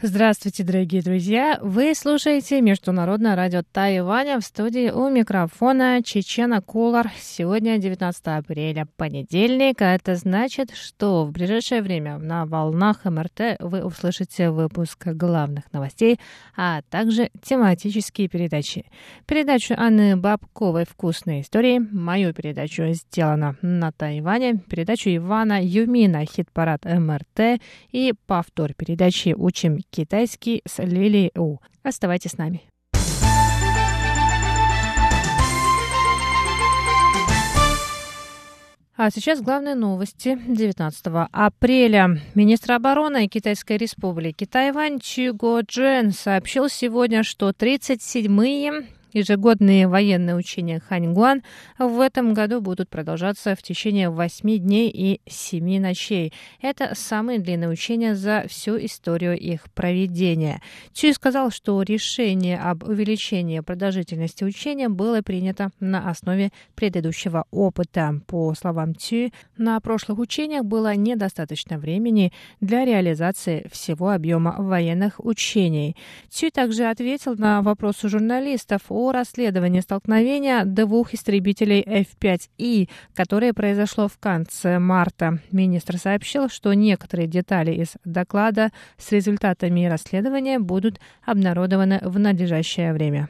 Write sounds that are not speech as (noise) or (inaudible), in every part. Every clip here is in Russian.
Здравствуйте, дорогие друзья! Вы слушаете Международное радио Тайваня в студии у микрофона Чечена Кулар. Сегодня 19 апреля, понедельник. А это значит, что в ближайшее время на волнах МРТ вы услышите выпуск главных новостей, а также тематические передачи. Передачу Анны Бабковой «Вкусные истории», мою передачу «Сделано на Тайване», передачу Ивана Юмина «Хит-парад МРТ» и повтор передачи «Учим китайский с Лилией У. Оставайтесь с нами. А сейчас главные новости 19 апреля. Министр обороны Китайской республики Тайвань Чу Го Джен сообщил сегодня, что 37-е Ежегодные военные учения Ханьгуан в этом году будут продолжаться в течение 8 дней и 7 ночей. Это самые длинные учения за всю историю их проведения. Цюй сказал, что решение об увеличении продолжительности учения было принято на основе предыдущего опыта. По словам Цюй, на прошлых учениях было недостаточно времени для реализации всего объема военных учений. Цюй также ответил на вопросы журналистов о расследовании столкновения двух истребителей F-5И, которое произошло в конце марта. Министр сообщил, что некоторые детали из доклада с результатами расследования будут обнародованы в надлежащее время.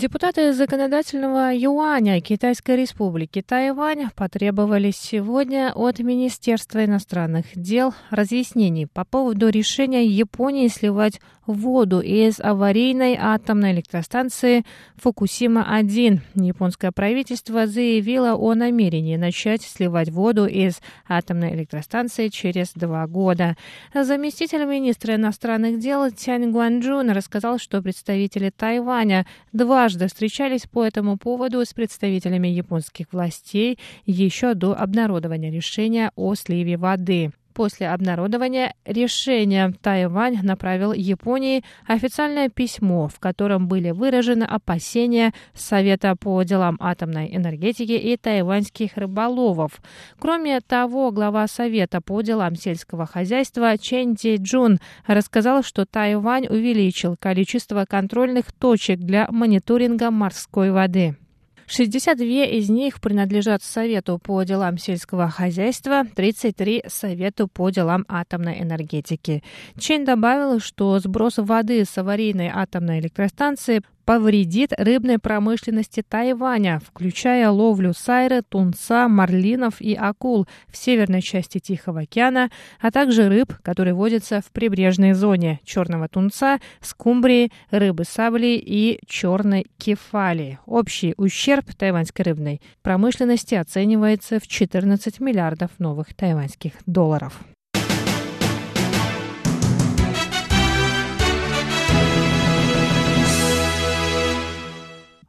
Депутаты законодательного юаня Китайской республики Тайвань потребовали сегодня от Министерства иностранных дел разъяснений по поводу решения Японии сливать воду из аварийной атомной электростанции Фукусима-1. Японское правительство заявило о намерении начать сливать воду из атомной электростанции через два года. Заместитель министра иностранных дел Тянь Гуанчжун рассказал, что представители Тайваня два дважды встречались по этому поводу с представителями японских властей еще до обнародования решения о сливе воды. После обнародования решения Тайвань направил Японии официальное письмо, в котором были выражены опасения Совета по делам атомной энергетики и тайваньских рыболовов. Кроме того, глава Совета по делам сельского хозяйства Чен Ди Джун рассказал, что Тайвань увеличил количество контрольных точек для мониторинга морской воды. 62 из них принадлежат Совету по делам сельского хозяйства, 33 – Совету по делам атомной энергетики. Чен добавил, что сброс воды с аварийной атомной электростанции повредит рыбной промышленности Тайваня, включая ловлю сайры, тунца, марлинов и акул в северной части Тихого океана, а также рыб, которые водятся в прибрежной зоне черного тунца, скумбрии, рыбы сабли и черной кефали. Общий ущерб тайваньской рыбной промышленности оценивается в 14 миллиардов новых тайваньских долларов.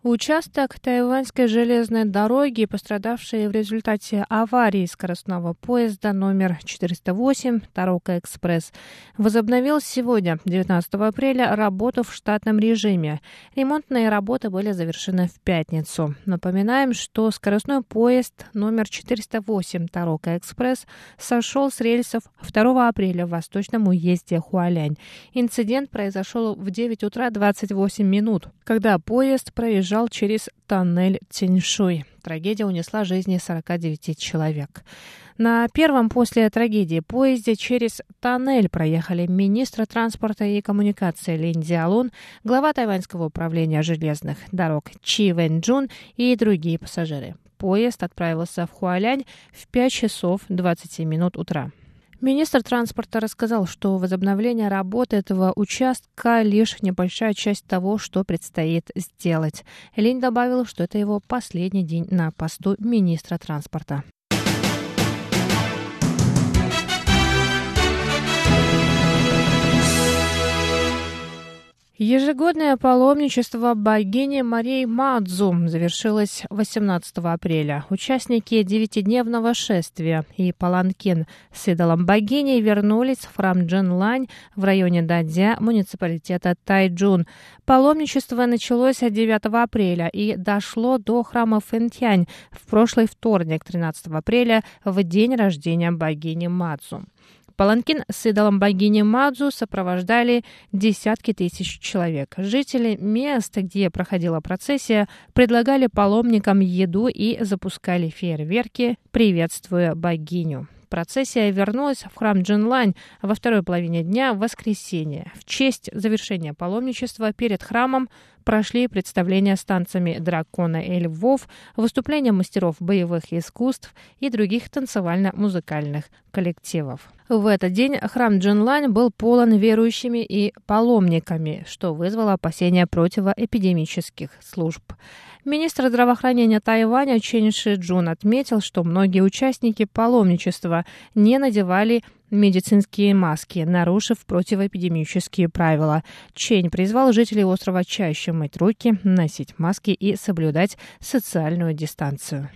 Участок тайваньской железной дороги, пострадавший в результате аварии скоростного поезда номер 408 Тарока Экспресс, возобновил сегодня, 19 апреля, работу в штатном режиме. Ремонтные работы были завершены в пятницу. Напоминаем, что скоростной поезд номер 408 Тарока Экспресс сошел с рельсов 2 апреля в восточном уезде Хуалянь. Инцидент произошел в 9 утра 28 минут, когда поезд проезжал проезжал через тоннель Тиньшуй. Трагедия унесла жизни 49 человек. На первом после трагедии поезде через тоннель проехали министр транспорта и коммуникации Лин Диалун, глава тайваньского управления железных дорог Чи Вэн и другие пассажиры. Поезд отправился в Хуалянь в 5 часов 27 минут утра. Министр транспорта рассказал, что возобновление работы этого участка лишь небольшая часть того, что предстоит сделать. Линь добавил, что это его последний день на посту министра транспорта. Ежегодное паломничество богини Марии Мадзу завершилось 18 апреля. Участники девятидневного шествия и паланкин с идолом богини вернулись в храм Джинлань в районе Дадзя муниципалитета Тайджун. Паломничество началось 9 апреля и дошло до храма Фэнтянь в прошлый вторник, 13 апреля, в день рождения богини Мадзу. Паланкин с идолом богини Мадзу сопровождали десятки тысяч человек. Жители мест, где проходила процессия, предлагали паломникам еду и запускали фейерверки, приветствуя богиню. Процессия вернулась в храм Джинлань во второй половине дня в воскресенье. В честь завершения паломничества перед храмом прошли представления с танцами дракона и львов, выступления мастеров боевых искусств и других танцевально-музыкальных коллективов. В этот день храм Джинлань был полон верующими и паломниками, что вызвало опасения противоэпидемических служб. Министр здравоохранения Тайваня Чен Ши Джун отметил, что многие участники паломничества не надевали медицинские маски, нарушив противоэпидемические правила. Чень призвал жителей острова чаще мыть руки, носить маски и соблюдать социальную дистанцию.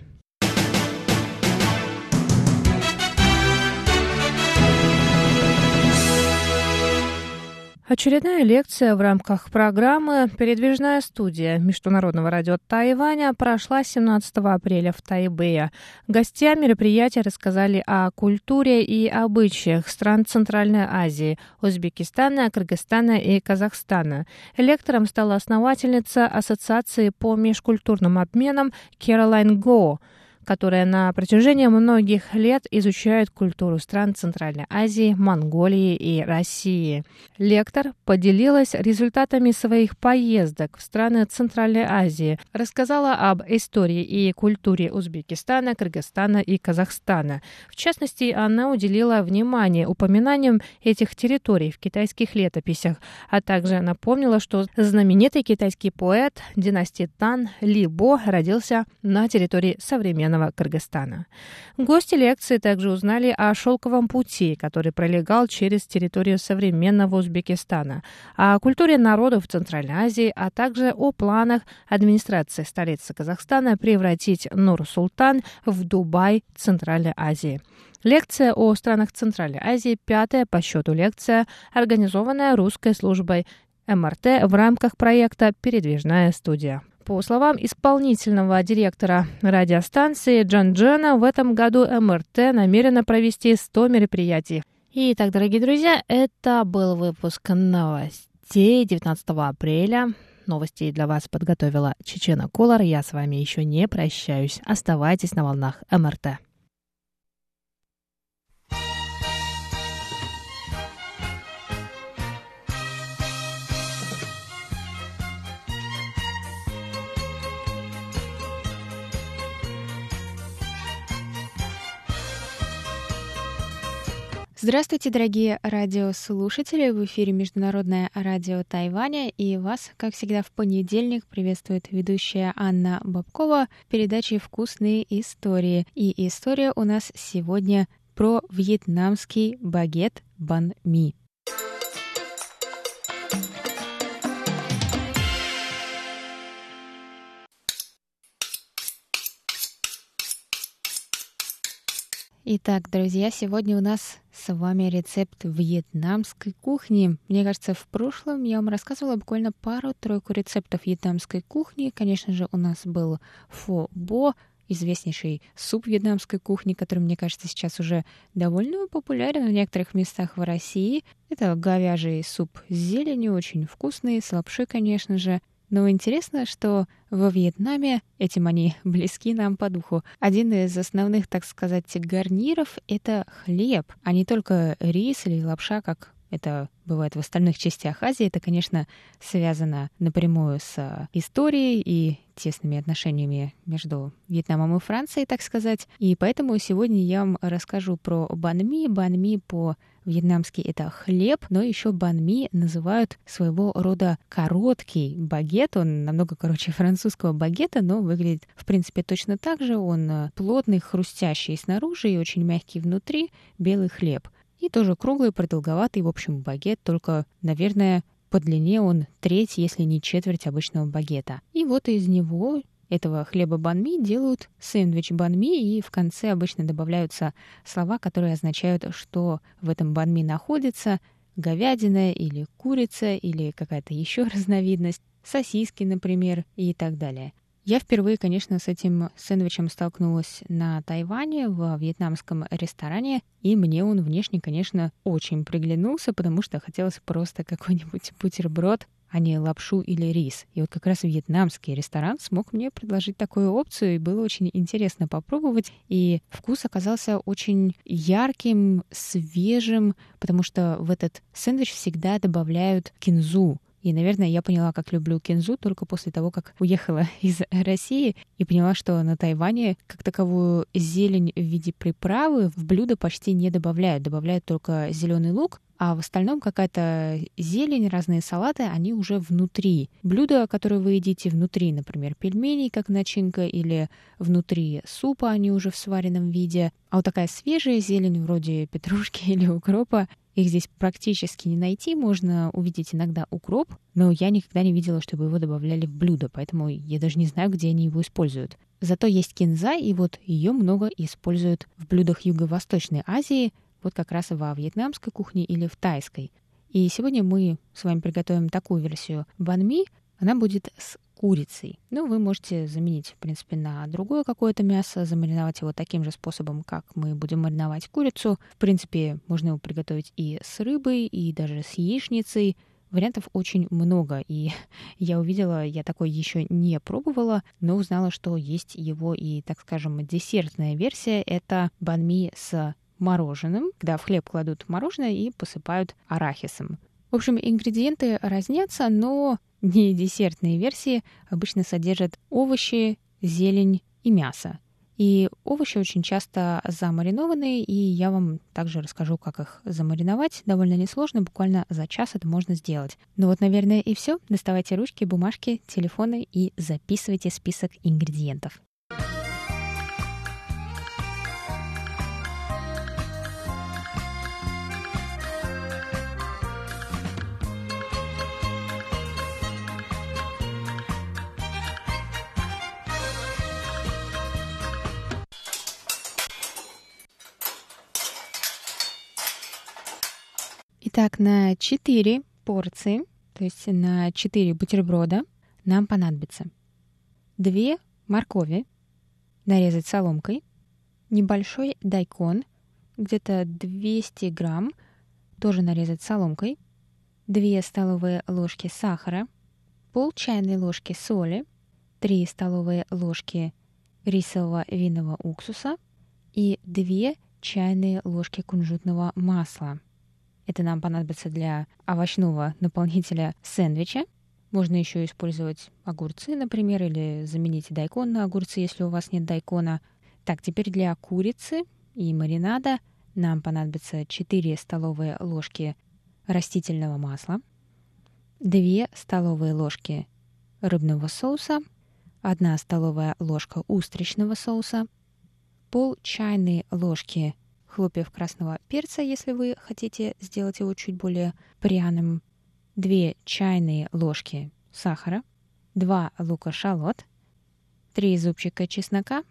Очередная лекция в рамках программы «Передвижная студия» Международного радио Тайваня прошла 17 апреля в Тайбэе. Гостям мероприятия рассказали о культуре и обычаях стран Центральной Азии, Узбекистана, Кыргызстана и Казахстана. Лектором стала основательница Ассоциации по межкультурным обменам Керолайн Го – которая на протяжении многих лет изучает культуру стран Центральной Азии, Монголии и России. Лектор поделилась результатами своих поездок в страны Центральной Азии, рассказала об истории и культуре Узбекистана, Кыргызстана и Казахстана. В частности, она уделила внимание упоминаниям этих территорий в китайских летописях, а также напомнила, что знаменитый китайский поэт династии Тан Ли Бо родился на территории современного современного Кыргызстана. Гости лекции также узнали о шелковом пути, который пролегал через территорию современного Узбекистана, о культуре народов Центральной Азии, а также о планах администрации столицы Казахстана превратить Нур-Султан в Дубай Центральной Азии. Лекция о странах Центральной Азии, пятая по счету лекция, организованная русской службой МРТ в рамках проекта «Передвижная студия». По словам исполнительного директора радиостанции Джан Джана, в этом году МРТ намерена провести 100 мероприятий. Итак, дорогие друзья, это был выпуск новостей 19 апреля. Новости для вас подготовила Чечена Колор. Я с вами еще не прощаюсь. Оставайтесь на волнах МРТ. Здравствуйте, дорогие радиослушатели! В эфире Международное радио Тайваня, и вас, как всегда, в понедельник приветствует ведущая Анна Бабкова передачи «Вкусные истории». И история у нас сегодня про вьетнамский багет бан ми. Итак, друзья, сегодня у нас с вами рецепт вьетнамской кухни. Мне кажется, в прошлом я вам рассказывала буквально пару-тройку рецептов вьетнамской кухни. Конечно же, у нас был фо бо, известнейший суп вьетнамской кухни, который, мне кажется, сейчас уже довольно популярен в некоторых местах в России. Это говяжий суп с зеленью, очень вкусный, с лапшой, конечно же. Но интересно, что во Вьетнаме этим они (laughs) близки нам по духу. Один из основных, так сказать, гарниров — это хлеб, а не только рис или лапша, как это бывает в остальных частях Азии, это, конечно, связано напрямую с историей и тесными отношениями между Вьетнамом и Францией, так сказать. И поэтому сегодня я вам расскажу про банми. Банми по Вьетнамский это хлеб, но еще банми называют своего рода короткий багет. Он намного короче французского багета, но выглядит в принципе точно так же. Он э, плотный, хрустящий снаружи и очень мягкий внутри, белый хлеб. И тоже круглый, продолговатый, в общем, багет, только, наверное, по длине он треть, если не четверть обычного багета. И вот из него этого хлеба банми делают сэндвич банми, и в конце обычно добавляются слова, которые означают, что в этом банми находится говядина или курица или какая-то еще (laughs) разновидность, сосиски, например, и так далее. Я впервые, конечно, с этим сэндвичем столкнулась на Тайване в вьетнамском ресторане, и мне он внешне, конечно, очень приглянулся, потому что хотелось просто какой-нибудь бутерброд а не лапшу или рис. И вот как раз вьетнамский ресторан смог мне предложить такую опцию, и было очень интересно попробовать. И вкус оказался очень ярким, свежим, потому что в этот сэндвич всегда добавляют кинзу. И, наверное, я поняла, как люблю кинзу только после того, как уехала (laughs) из России и поняла, что на Тайване как таковую зелень в виде приправы в блюдо почти не добавляют. Добавляют только зеленый лук, а в остальном какая-то зелень, разные салаты, они уже внутри. Блюда, которые вы едите внутри, например, пельмени как начинка или внутри супа, они уже в сваренном виде. А вот такая свежая зелень вроде петрушки (laughs) или укропа, их здесь практически не найти, можно увидеть иногда укроп, но я никогда не видела, чтобы его добавляли в блюдо, поэтому я даже не знаю, где они его используют. Зато есть кинза, и вот ее много используют в блюдах Юго-Восточной Азии — вот как раз во вьетнамской кухне или в тайской. И сегодня мы с вами приготовим такую версию банми. Она будет с курицей. Ну, вы можете заменить, в принципе, на другое какое-то мясо, замариновать его таким же способом, как мы будем мариновать курицу. В принципе, можно его приготовить и с рыбой, и даже с яичницей. Вариантов очень много, и (laughs) я увидела, я такой еще не пробовала, но узнала, что есть его и, так скажем, десертная версия. Это банми с мороженым, когда в хлеб кладут мороженое и посыпают арахисом. В общем, ингредиенты разнятся, но не десертные версии обычно содержат овощи, зелень и мясо. И овощи очень часто замаринованные, и я вам также расскажу, как их замариновать. Довольно несложно, буквально за час это можно сделать. Ну вот, наверное, и все. Доставайте ручки, бумажки, телефоны и записывайте список ингредиентов. Итак, на 4 порции, то есть на 4 бутерброда, нам понадобится 2 моркови, нарезать соломкой, небольшой дайкон, где-то 200 грамм, тоже нарезать соломкой, 2 столовые ложки сахара, пол чайной ложки соли, 3 столовые ложки рисового винного уксуса и 2 чайные ложки кунжутного масла – это нам понадобится для овощного наполнителя сэндвича. Можно еще использовать огурцы, например, или заменить дайкон на огурцы, если у вас нет дайкона. Так, теперь для курицы и маринада нам понадобится 4 столовые ложки растительного масла, 2 столовые ложки рыбного соуса, 1 столовая ложка устричного соуса, пол чайной ложки хлопьев красного перца, если вы хотите сделать его чуть более пряным, 2 чайные ложки сахара, 2 лука-шалот, 3 зубчика чеснока,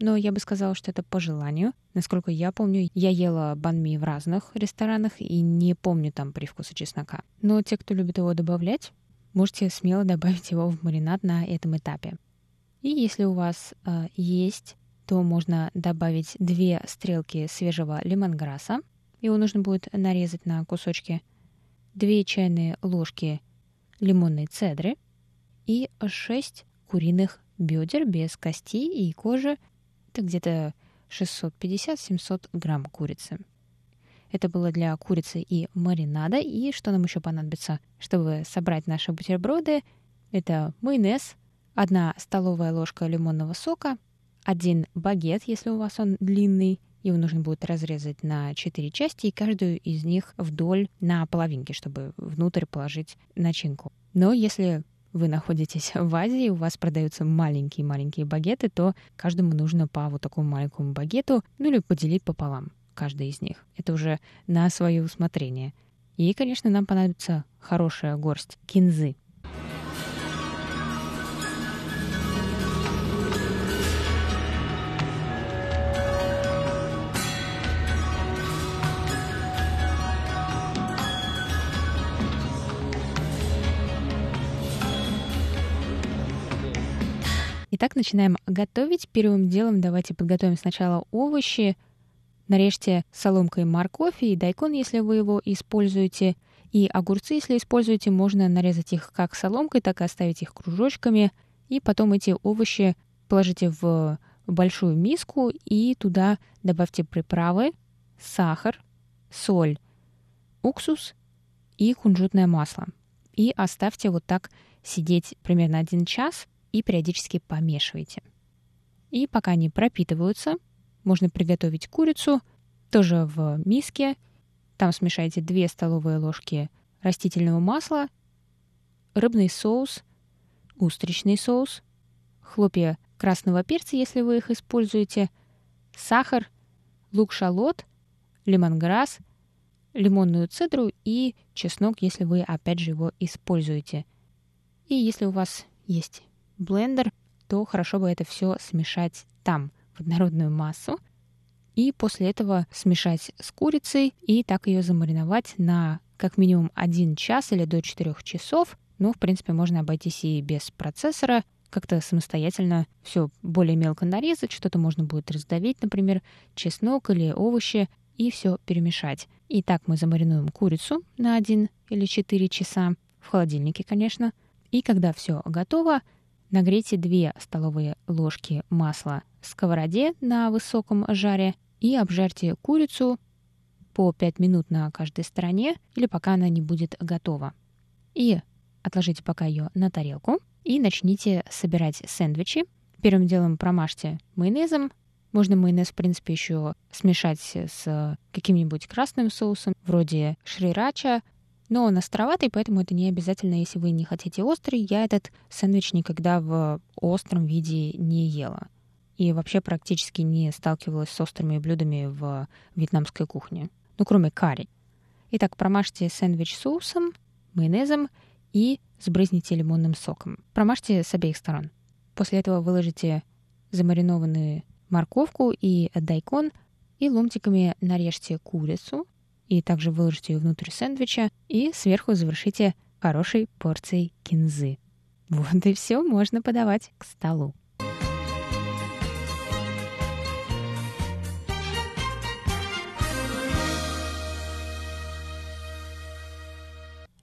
но я бы сказала, что это по желанию. Насколько я помню, я ела банми в разных ресторанах и не помню там привкуса чеснока. Но те, кто любит его добавлять, можете смело добавить его в маринад на этом этапе. И если у вас э, есть то можно добавить две стрелки свежего лимонграсса. Его нужно будет нарезать на кусочки. две чайные ложки лимонной цедры и 6 куриных бедер без костей и кожи. Это где-то 650-700 грамм курицы. Это было для курицы и маринада. И что нам еще понадобится, чтобы собрать наши бутерброды? Это майонез, одна столовая ложка лимонного сока, один багет, если у вас он длинный, его нужно будет разрезать на четыре части, и каждую из них вдоль на половинке, чтобы внутрь положить начинку. Но если вы находитесь (laughs) в Азии, у вас продаются маленькие-маленькие багеты, то каждому нужно по вот такому маленькому багету, ну или поделить пополам каждый из них. Это уже на свое усмотрение. И, конечно, нам понадобится хорошая горсть кинзы. Итак, начинаем готовить. Первым делом давайте подготовим сначала овощи. Нарежьте соломкой морковь и дайкон, если вы его используете. И огурцы, если используете, можно нарезать их как соломкой, так и оставить их кружочками. И потом эти овощи положите в большую миску и туда добавьте приправы, сахар, соль, уксус и кунжутное масло. И оставьте вот так сидеть примерно один час и периодически помешивайте. И пока они пропитываются, можно приготовить курицу тоже в миске. Там смешайте 2 столовые ложки растительного масла, рыбный соус, устричный соус, хлопья красного перца, если вы их используете, сахар, лук-шалот, лимонграсс, лимонную цедру и чеснок, если вы опять же его используете. И если у вас есть блендер, то хорошо бы это все смешать там, в однородную массу. И после этого смешать с курицей и так ее замариновать на как минимум 1 час или до 4 часов. Ну, в принципе, можно обойтись и без процессора, как-то самостоятельно все более мелко нарезать, что-то можно будет раздавить, например, чеснок или овощи, и все перемешать. И так мы замаринуем курицу на 1 или 4 часа, в холодильнике, конечно. И когда все готово, Нагрейте 2 столовые ложки масла в сковороде на высоком жаре и обжарьте курицу по 5 минут на каждой стороне или пока она не будет готова. И отложите пока ее на тарелку и начните собирать сэндвичи. Первым делом промажьте майонезом. Можно майонез, в принципе, еще смешать с каким-нибудь красным соусом, вроде шрирача, но он островатый, поэтому это не обязательно, если вы не хотите острый. Я этот сэндвич никогда в остром виде не ела. И вообще практически не сталкивалась с острыми блюдами в вьетнамской кухне. Ну, кроме карри. Итак, промажьте сэндвич соусом, майонезом и сбрызните лимонным соком. Промажьте с обеих сторон. После этого выложите замаринованную морковку и дайкон и ломтиками нарежьте курицу, и также выложите ее внутрь сэндвича и сверху завершите хорошей порцией кинзы. Вот и все, можно подавать к столу.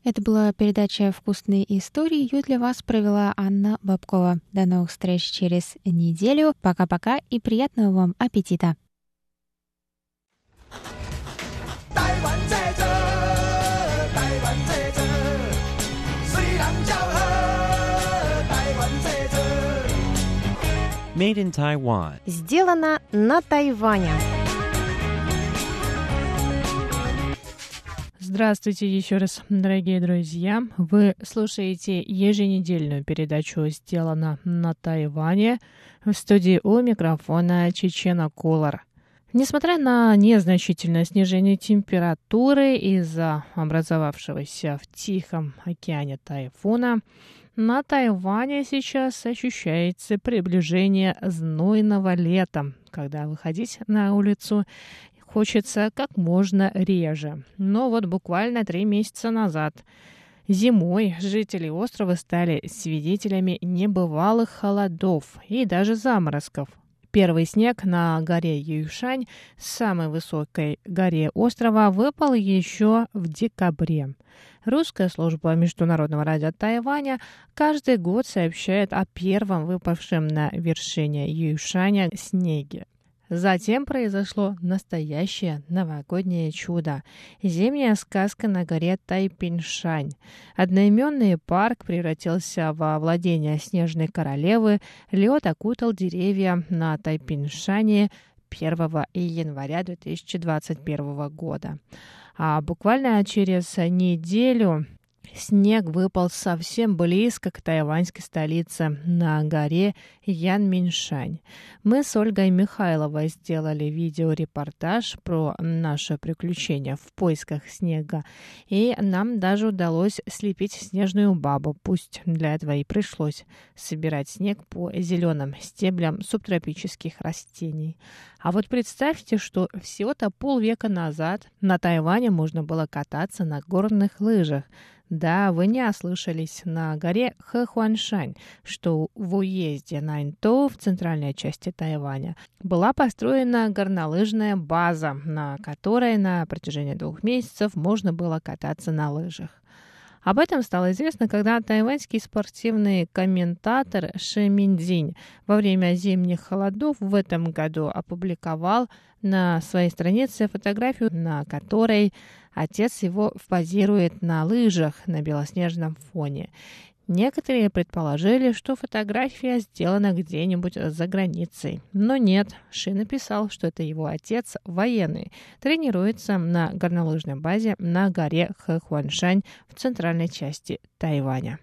Это была передача «Вкусные истории». Ее для вас провела Анна Бабкова. До новых встреч через неделю. Пока-пока и приятного вам аппетита! Made in Taiwan. Сделано на Тайване. Здравствуйте еще раз, дорогие друзья. Вы слушаете еженедельную передачу «Сделано на Тайване» в студии у микрофона Чечена Колор. Несмотря на незначительное снижение температуры из-за образовавшегося в Тихом океане тайфуна, на Тайване сейчас ощущается приближение знойного лета, когда выходить на улицу хочется как можно реже. Но вот буквально три месяца назад Зимой жители острова стали свидетелями небывалых холодов и даже заморозков, Первый снег на горе Юйшань, самой высокой горе острова, выпал еще в декабре. Русская служба Международного радио Тайваня каждый год сообщает о первом выпавшем на вершине Юйшаня снеге. Затем произошло настоящее новогоднее чудо. Зимняя сказка на горе Тайпиншань. Одноименный парк превратился во владение снежной королевы. Лед окутал деревья на Тайпиншане 1 января 2021 года. А буквально через неделю Снег выпал совсем близко к тайваньской столице, на горе Янминшань. Мы с Ольгой Михайловой сделали видеорепортаж про наше приключение в поисках снега, и нам даже удалось слепить снежную бабу, пусть для этого и пришлось собирать снег по зеленым стеблям субтропических растений. А вот представьте, что всего-то полвека назад на Тайване можно было кататься на горных лыжах. Да, вы не ослышались, на горе Хэхуаншань, что в уезде Наньто в центральной части Тайваня, была построена горнолыжная база, на которой на протяжении двух месяцев можно было кататься на лыжах. Об этом стало известно, когда тайваньский спортивный комментатор Ши Миндзинь во время зимних холодов в этом году опубликовал на своей странице фотографию, на которой отец его позирует на лыжах на белоснежном фоне. Некоторые предположили, что фотография сделана где-нибудь за границей. Но нет, Ши написал, что это его отец, военный, тренируется на горнолыжной базе на горе Хэхуаншань в центральной части Тайваня.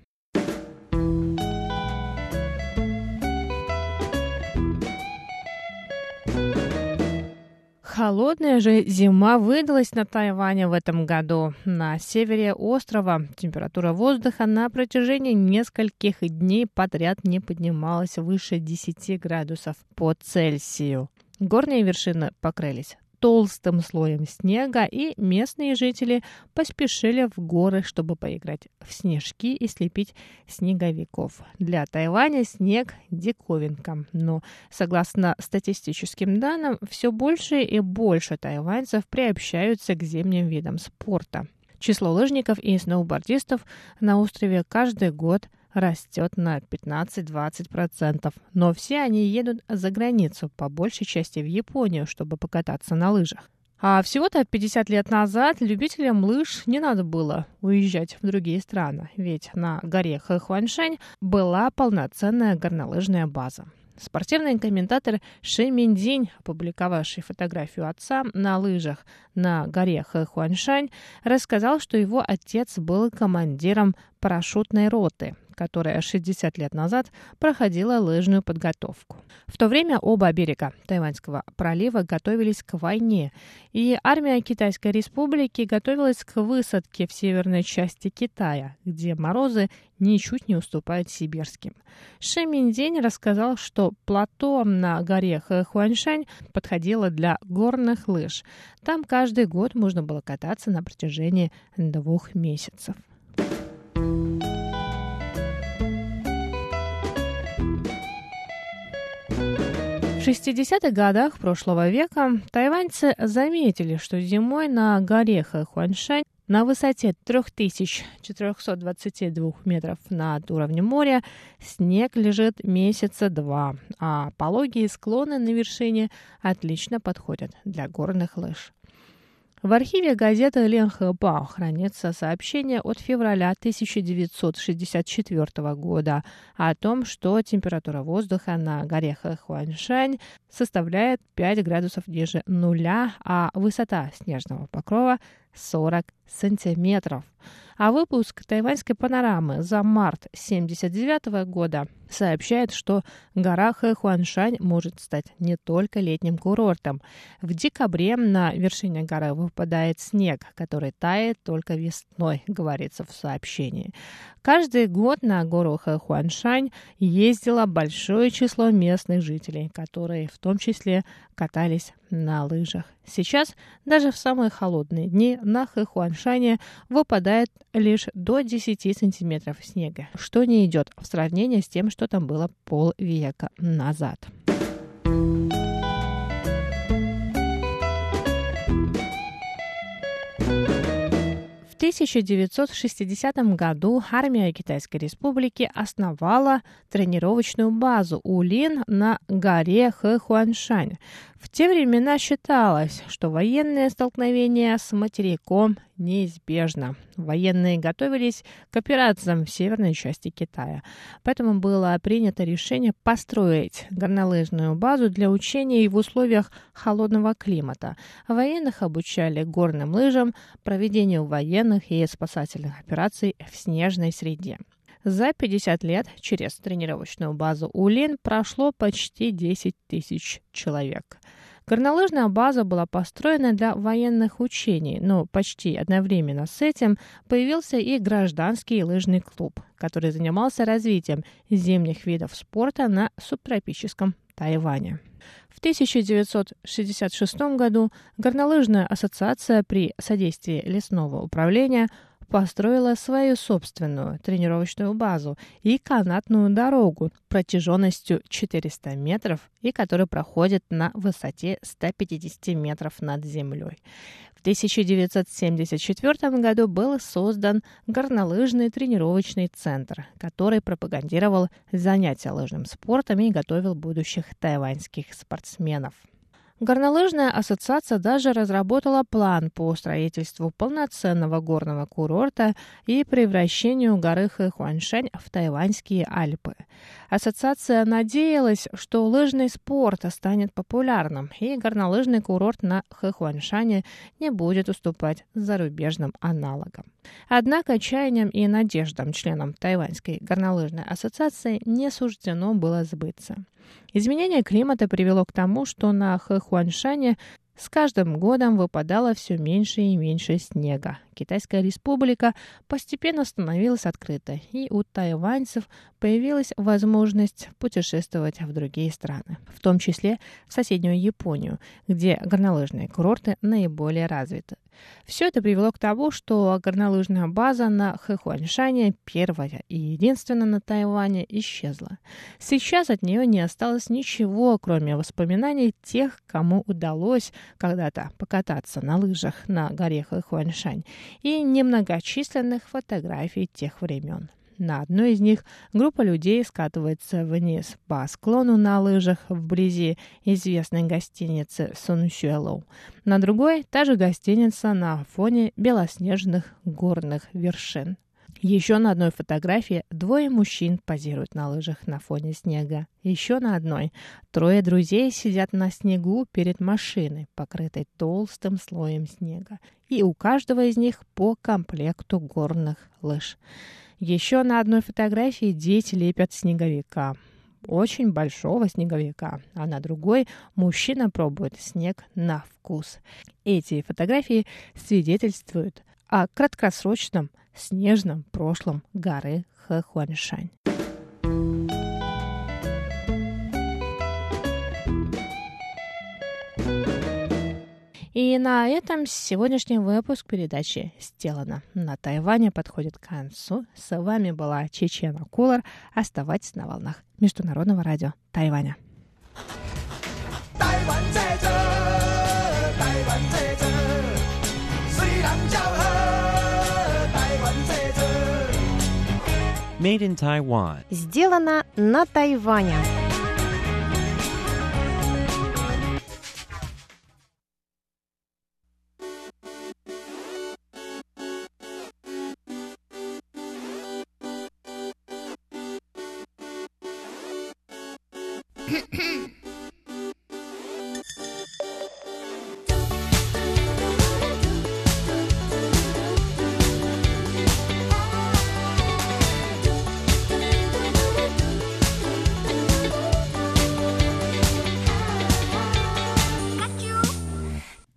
Холодная же зима выдалась на Тайване в этом году. На севере острова температура воздуха на протяжении нескольких дней подряд не поднималась выше 10 градусов по Цельсию. Горные вершины покрылись толстым слоем снега, и местные жители поспешили в горы, чтобы поиграть в снежки и слепить снеговиков. Для Тайваня снег – диковинка, но, согласно статистическим данным, все больше и больше тайваньцев приобщаются к зимним видам спорта. Число лыжников и сноубордистов на острове каждый год растет на 15-20%. Но все они едут за границу, по большей части в Японию, чтобы покататься на лыжах. А всего-то 50 лет назад любителям лыж не надо было уезжать в другие страны, ведь на горе Хэхуаншань была полноценная горнолыжная база. Спортивный комментатор Ши Миндзинь, опубликовавший фотографию отца на лыжах на горе Хэхуаншань, рассказал, что его отец был командиром парашютной роты, которая 60 лет назад проходила лыжную подготовку. В то время оба берега Тайваньского пролива готовились к войне, и армия Китайской республики готовилась к высадке в северной части Китая, где морозы ничуть не уступают сибирским. Ши Миндень рассказал, что плато на горе Хуаншань подходило для горных лыж. Там каждый год можно было кататься на протяжении двух месяцев. В 60-х годах прошлого века тайваньцы заметили, что зимой на горе Хуаншань на высоте 3422 метров над уровнем моря снег лежит месяца два, а пологие склоны на вершине отлично подходят для горных лыж. В архиве газеты Ленхэбао хранится сообщение от февраля 1964 года о том, что температура воздуха на горе Хуаншань составляет 5 градусов ниже нуля, а высота снежного покрова 40 сантиметров. А выпуск тайваньской панорамы за март 1979 года сообщает, что гора Хэхуаншань может стать не только летним курортом. В декабре на вершине горы выпадает снег, который тает только весной, говорится в сообщении. Каждый год на гору Хэхуаншань ездило большое число местных жителей, которые в том числе катались на лыжах. Сейчас даже в самые холодные дни на Хэхуаншане выпадает лишь до 10 сантиметров снега, что не идет в сравнение с тем, что там было полвека назад. 1960 году армия Китайской Республики основала тренировочную базу Улин на горе Хэхуаншань. В те времена считалось, что военные столкновения с материком неизбежно. Военные готовились к операциям в северной части Китая. Поэтому было принято решение построить горнолыжную базу для учений в условиях холодного климата. Военных обучали горным лыжам, проведению военных и спасательных операций в снежной среде. За 50 лет через тренировочную базу Улин прошло почти 10 тысяч человек. Горнолыжная база была построена для военных учений, но почти одновременно с этим появился и гражданский лыжный клуб, который занимался развитием зимних видов спорта на субтропическом Тайване. В 1966 году Горнолыжная ассоциация при содействии лесного управления построила свою собственную тренировочную базу и канатную дорогу протяженностью 400 метров и которая проходит на высоте 150 метров над землей. В 1974 году был создан горнолыжный тренировочный центр, который пропагандировал занятия лыжным спортом и готовил будущих тайваньских спортсменов. Горнолыжная ассоциация даже разработала план по строительству полноценного горного курорта и превращению горы Хэхуаншань в тайваньские Альпы. Ассоциация надеялась, что лыжный спорт станет популярным, и горнолыжный курорт на Хэхуаншане не будет уступать зарубежным аналогам. Однако чаяниям и надеждам членам Тайваньской горнолыжной ассоциации не суждено было сбыться. Изменение климата привело к тому, что на Хэхуаншане с каждым годом выпадало все меньше и меньше снега. Китайская республика постепенно становилась открытой, и у тайваньцев появилась возможность путешествовать в другие страны, в том числе в соседнюю Японию, где горнолыжные курорты наиболее развиты. Все это привело к тому, что горнолыжная база на Хэхуаньшане, первая и единственная на Тайване, исчезла. Сейчас от нее не осталось ничего, кроме воспоминаний тех, кому удалось когда-то покататься на лыжах на горе Хэхуаньшань и немногочисленных фотографий тех времен. На одной из них группа людей скатывается вниз по склону на лыжах вблизи известной гостиницы Сунсюэлоу. На другой – та же гостиница на фоне белоснежных горных вершин. Еще на одной фотографии двое мужчин позируют на лыжах на фоне снега. Еще на одной трое друзей сидят на снегу перед машиной, покрытой толстым слоем снега. И у каждого из них по комплекту горных лыж. Еще на одной фотографии дети лепят снеговика. Очень большого снеговика, а на другой мужчина пробует снег на вкус. Эти фотографии свидетельствуют о краткосрочном снежном прошлом горы Хэхуаншань. И на этом сегодняшний выпуск передачи сделано. На Тайване подходит к концу. С вами была Чечена Кулар. Оставайтесь на волнах Международного радио Тайваня. Made in Taiwan. Сделано на Тайване.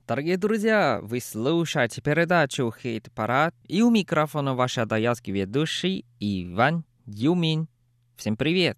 Дорогие друзья, вы слушаете передачу «Хит-парад» и у микрофона ваш адаялский ведущий Иван Юмин. Всем привет!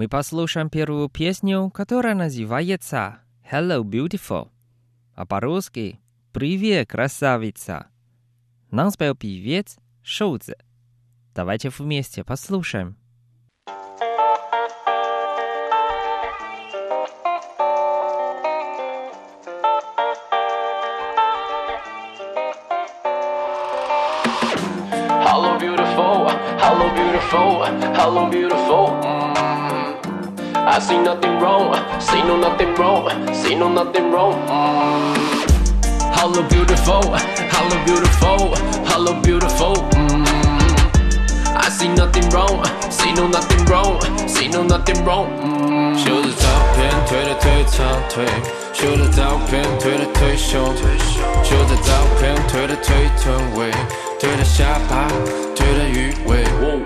Мы послушаем первую песню, которая называется «Hello, Beautiful». а по-русски «Привет, красавица». Нам спел певец Шоудзе. Давайте вместе послушаем. Hello, beautiful. Hello, beautiful. Hello, beautiful. Mm. I see nothing wrong. See no nothing wrong. See no nothing wrong. Mm. Hello, beautiful. Hello, beautiful. Hello, beautiful. Mm. I see nothing wrong. See no nothing wrong. See no nothing wrong. Mm. 秀着照片推的推长腿，秀着照片推的推胸，秀着照片推的推臀围，推的下巴， 推的鱼尾。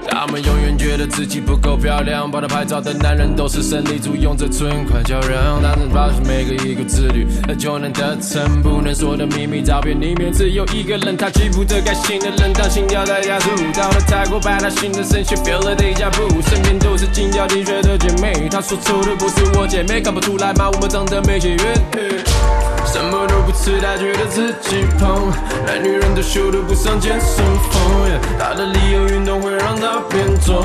他们永远觉得自己不够漂亮，帮他拍照的男人都是胜利组，用着存款叫人，但是保持每个一个自律，那就能得逞。不能说的秘密，照片里面只有一个人，他记不得该醒的人，当心跳在加速。到了泰国拍他新的神学，feel 了 deja vu，身边都是金角地穴的姐妹，她说丑的不是我姐妹，看不出来吗？我们长得没血缘。什么都不吃，他觉得自己胖。男女人都秀得不上健身房。他的理由运动会让他变壮。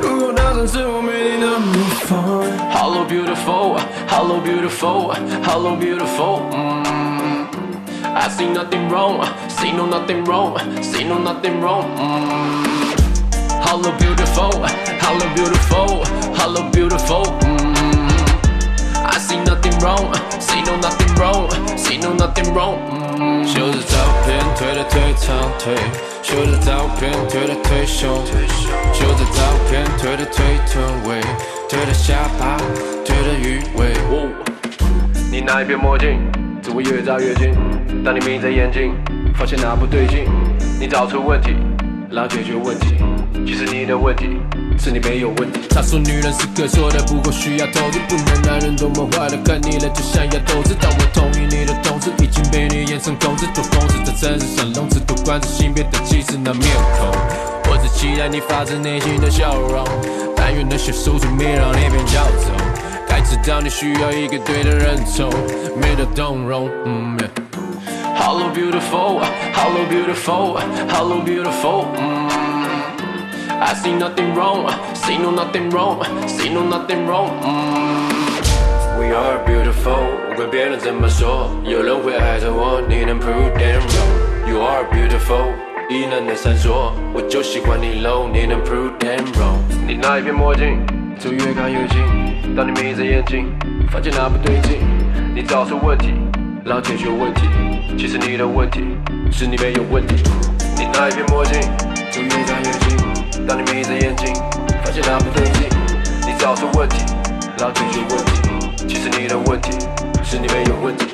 如果他真是我美丽的模仿。Hello beautiful, hello beautiful, hello beautiful. I see nothing wrong, see no nothing wrong, see no nothing wrong. Mm. Hello beautiful, hello beautiful, hello beautiful. I see nothing wrong, see no nothing wrong, see no nothing wrong. Mm. 秀着照片推的推长腿，秀着照片推的推胸，秀着照片推的推臀围，推的下巴，推的鱼尾。哦你那一片墨镜，只会越照越近。当你眯着眼睛，发现哪不对劲，你找出问题，老解决问题。其实你的问题是你没有问题。他说女人是可说的，不过需要投资，不能男人多么坏的，看腻了就想要投资。但我同意你的同志已经被你眼神控制，做公司在城市上笼子，都关着性别的歧视那面孔。我只期待你发自内心的笑容，但愿那些手术没让你变骄纵。该知道你需要一个对的人宠，没得动容。嗯 yeah. Hello beautiful, hello beautiful, hello beautiful. Mm. I see nothing wrong, see no nothing wrong, see no nothing wrong. Mm. We are beautiful，无管别人怎么说，有人会爱着我，你能 prove them wrong。You are beautiful，异能的闪烁，我就喜欢你 low，你能 prove them wrong。你那一片墨镜，就越看越近。当你眯着眼睛，发现哪不对劲，你找出问题，然后解决问题。 其实你的问题是你没有问题。你那一片墨镜，就越长越近。当你眯着眼睛，发现哪不对劲，你找出问题，然后解决问题。其实你的问题是你没有问题。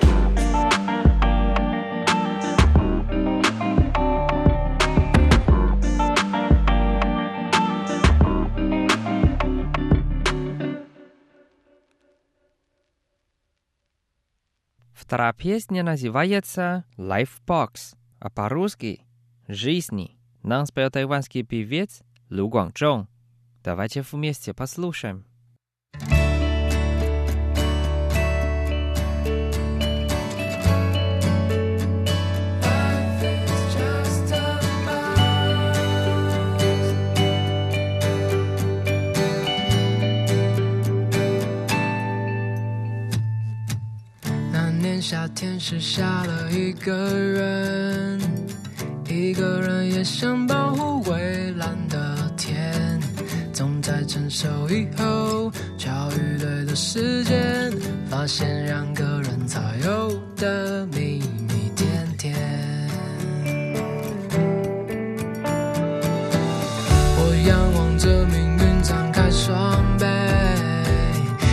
Вторая песня называется Lifebox, а по-русски «Жизни». Нам спел тайванский певец Лу Гуанчжоу. Давайте вместе послушаем. 夏天是下了一个人，一个人也想保护蔚蓝的天，总在成熟以后巧遇对的时间，发现两个人才有的秘密甜甜。我仰望着命运张开双臂，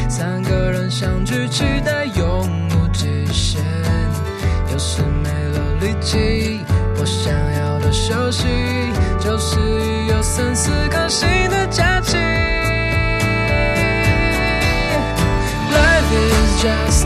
三个人相聚，期待。有时没了力气，我想要的休息，就是有三四颗星的假期。Life is just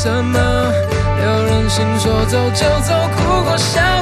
什么？有人心说走就走，哭过笑。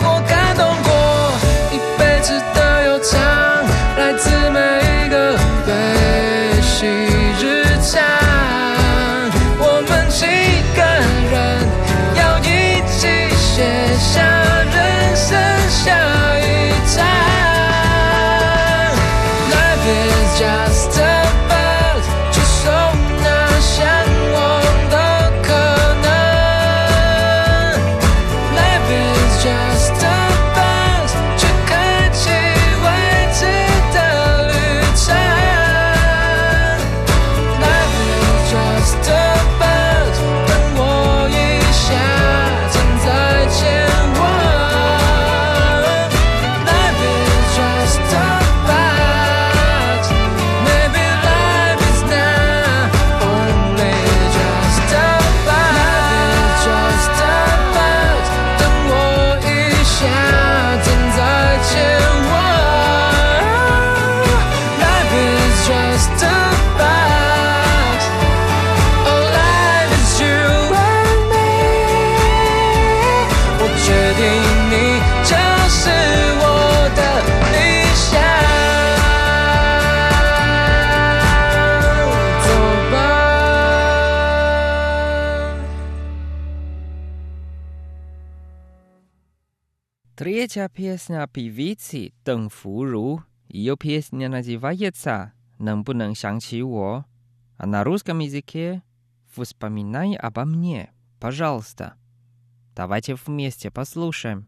Trzecia pieśnia piwicy Deng Furu. Ее песня называется «能不能想起我?» А на русском языке «Вспоминай обо мне, пожалуйста». Давайте вместе послушаем.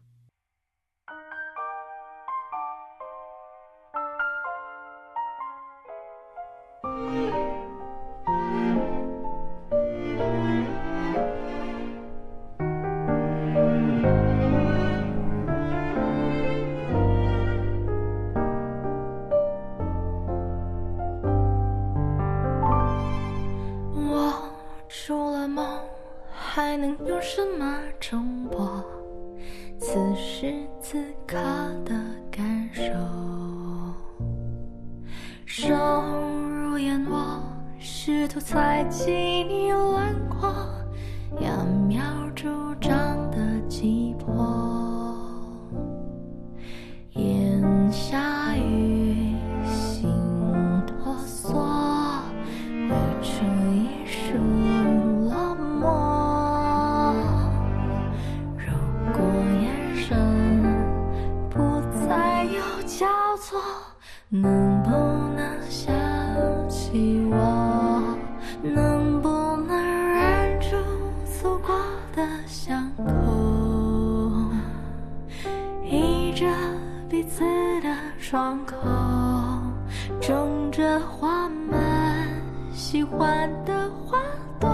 什么重播？此时此刻的感受，收入眼窝，试图采集。错，能不能想起我？能不能忍住走过的巷口，倚着彼此的窗口，种着花满喜欢的花朵。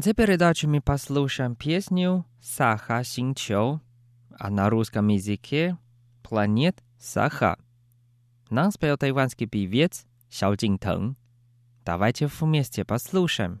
конце передачи мы послушаем песню «Саха Синчо», а на русском языке «Планет Саха». Нам спел тайванский певец Сяо Тэн. Давайте вместе послушаем.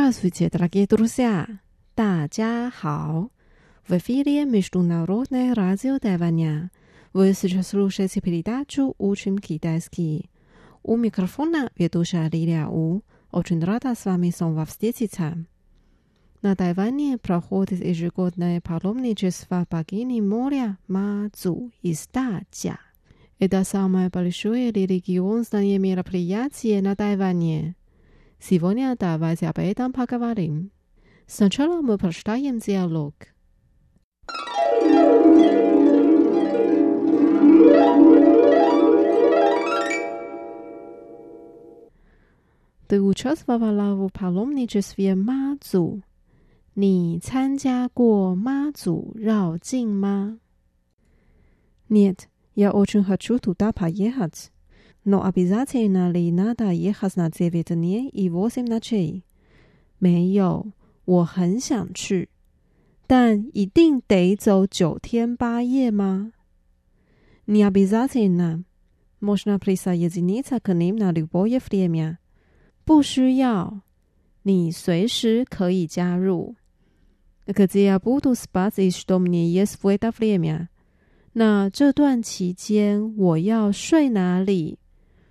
Здравствуйте, дорогие друзья! 大家好! В эфире Международное радио Тайваня. Вы сейчас слушаете передачу «Учим китайский». У микрофона ведущая Лилия У. Очень рада с вами снова встретиться. На Тайване проходит ежегодное паломничество богини моря Мацу из Дача. Это самое большое религиозное мероприятие на Тайване. Сегодня давайте об этом поговорим. Сначала мы прочитаем диалог. Ты участвовала в паломничестве Мацу? 你参加过妈祖绕境吗？Нет, я очень хочу туда поехать. Но обязательно ли надо ехать на девять дней и восемь ночей? 没有，我很想去，但一定得走九天八夜吗？Не обязательно. Можно присоединиться к ним на любое время. 不需要，你随时可以加入。Где я буду спать и что мне есть в это время？那这段期间我要睡哪里？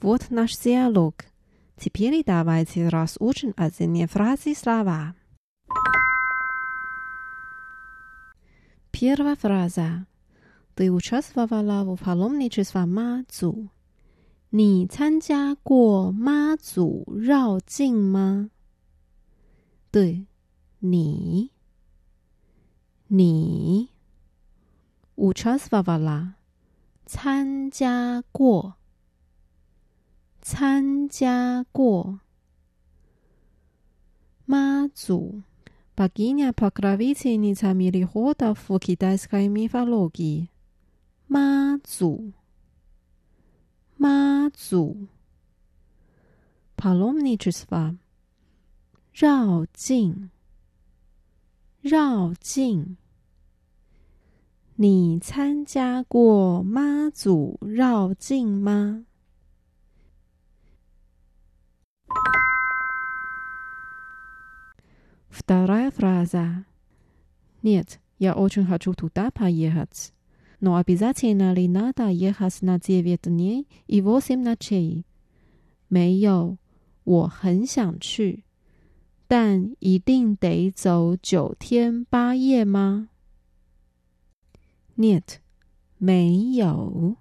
Вот наш диалог. Теперь давайте разучим отдельные фразы и слова. Первая фраза. Ты участвовала в паломничестве Мацу. 你参加过妈祖绕境吗？对，你，你 участвовала 参加过， 参加过妈祖 богиня покровительница мореходов в китайской мифологии. 妈祖，妈祖，паломничество 绕境，绕境。你参加过妈祖绕境吗 ？Вторая фраза. Нет, я очень хочу туда поехать. Но обязательно ли надо ехать на девять дней и восемь ночей? 没有，我很想去，但一定得走九天八夜吗？Нет，没有，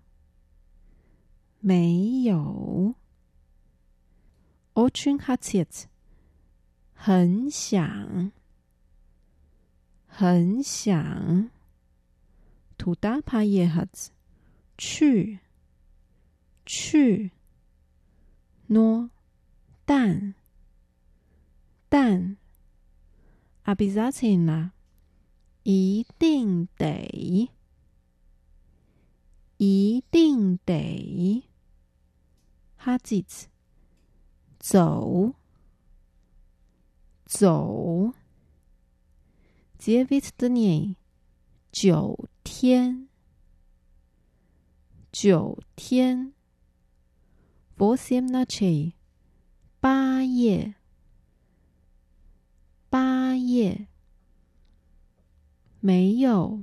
没有。 Очень хотеть，很想，很想。Туда поехать，去，去。Но，但，但。Обязательно，一定得，一定得。Ходить， 走，走。Девять дней，九天，九天。Восемь ночей，八夜，八夜。没有，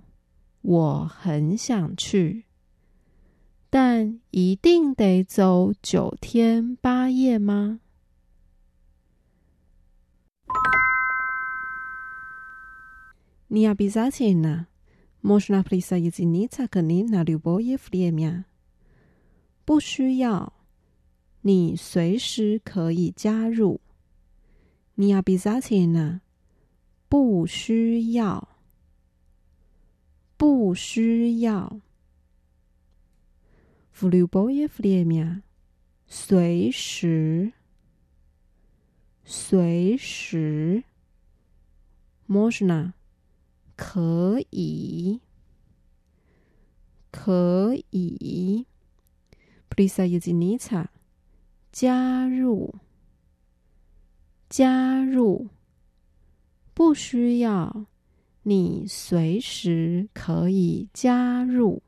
我很想去，但一定得走九天八夜吗 ？Не обязательно. Можно присоединиться к ним на любое время. 不需要，你随时可以加入。Не обязательно. 不需要，不需要。в любое время，随时，随时。можно， 可以，可以。Přísahuji, nic. 加入，加入。不需要，你随时可以加入。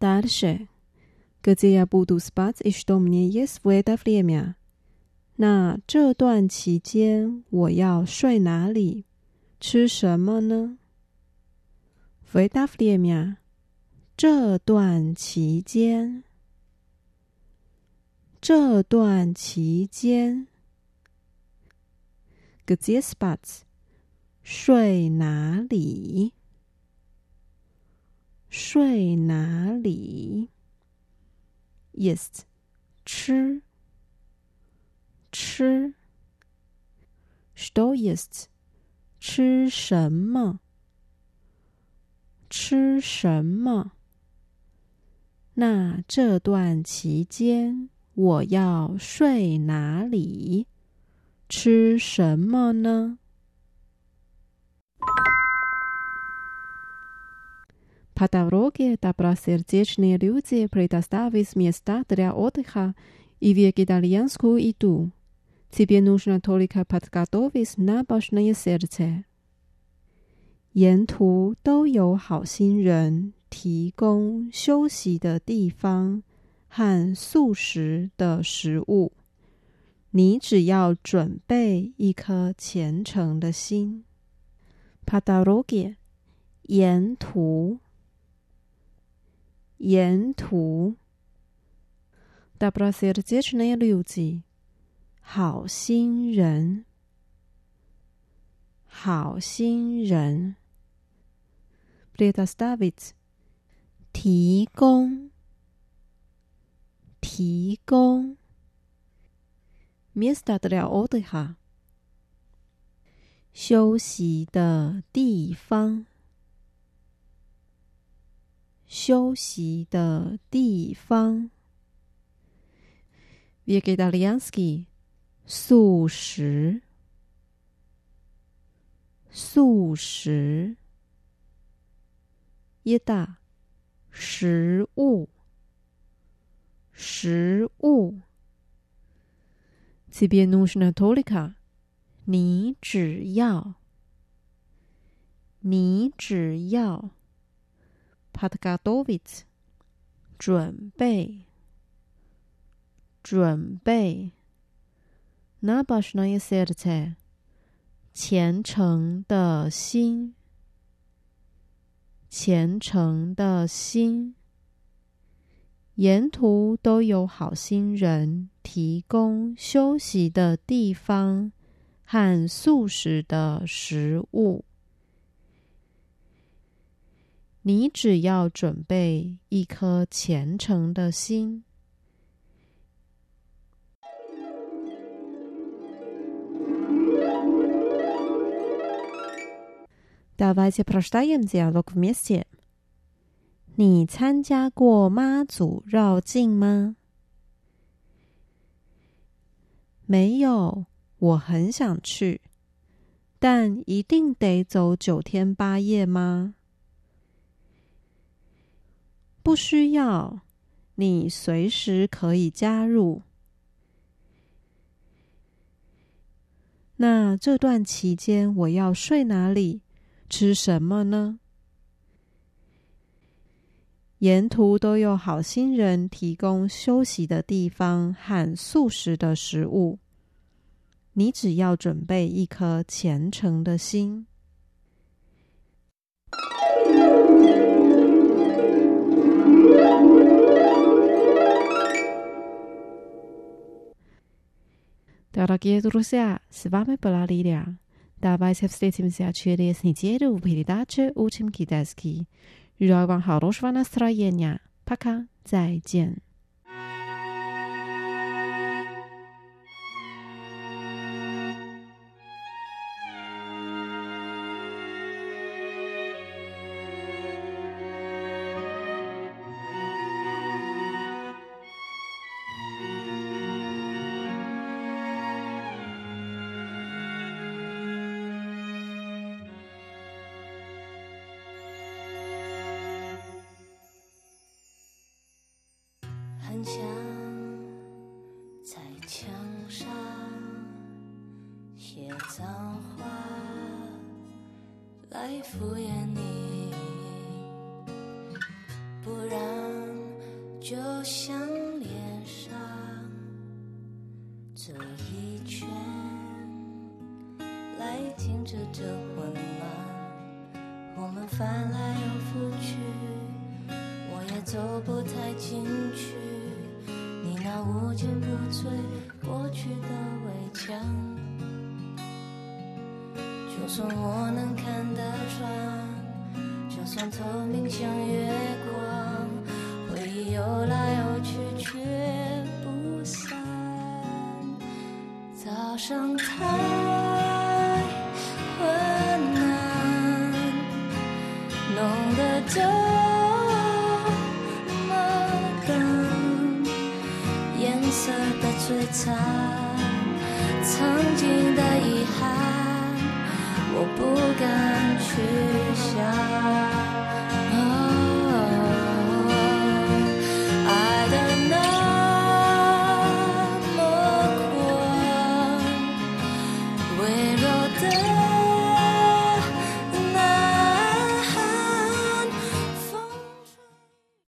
Dále je, kde je budu spotříditom něj své dařímej. 那这段期间我要睡哪里？吃什么呢？回答 flymeah 这段期间这段期间 google this parts 睡哪里？睡哪里？Yes 吃吃。Что есть？吃什么？吃什么？那这段期间。我要睡哪里？吃什么呢？По дороге добросердечные люди предоставят места для отдыха и вегетарианскую еду. Тебе нужно только подготовить набожное сердце. 沿途都有好心人提供休息的地方。和素食的食物，你只要准备一颗虔诚的心。p a d a r o g i 沿途，沿途。d a 好心人，好心人，Pleita Stavit，提供，提供，Mister Dladowdha，休息的地方，休息的地方，Wiegadalski。素食，素食。еда，食物。食物。Тебе нужна только，你只要，你只要。Подготовить，准备，准备。 那巴什那耶塞的菜，虔诚的心，虔诚的心，沿途都有好心人提供休息的地方和素食的食物。你只要准备一颗虔诚的心。Давайте прочитаем диалог вместе. 你参加过妈祖绕境吗？没有，我很想去，但一定得走九天八夜吗？不需要，你随时可以加入。那这段期间我要睡哪里？ 吃什么呢？沿途都有好心人提供休息的地方和素食的食物，你只要准备一颗虔诚的心。Дорогие друзья, с вами была Лилия. Давайте встретимся через неделю в передаче «Учим китайский». Желаю вам хорошего настроения. Пока. 再见。墙，在墙上写脏话来敷衍你，不然就像脸上这一圈来停止这混乱，我们翻来又覆去。我也走不太进去，那无坚不摧过去的围墙。就算我能看得穿，就算透明像月光，回忆游来游去却不散。早上太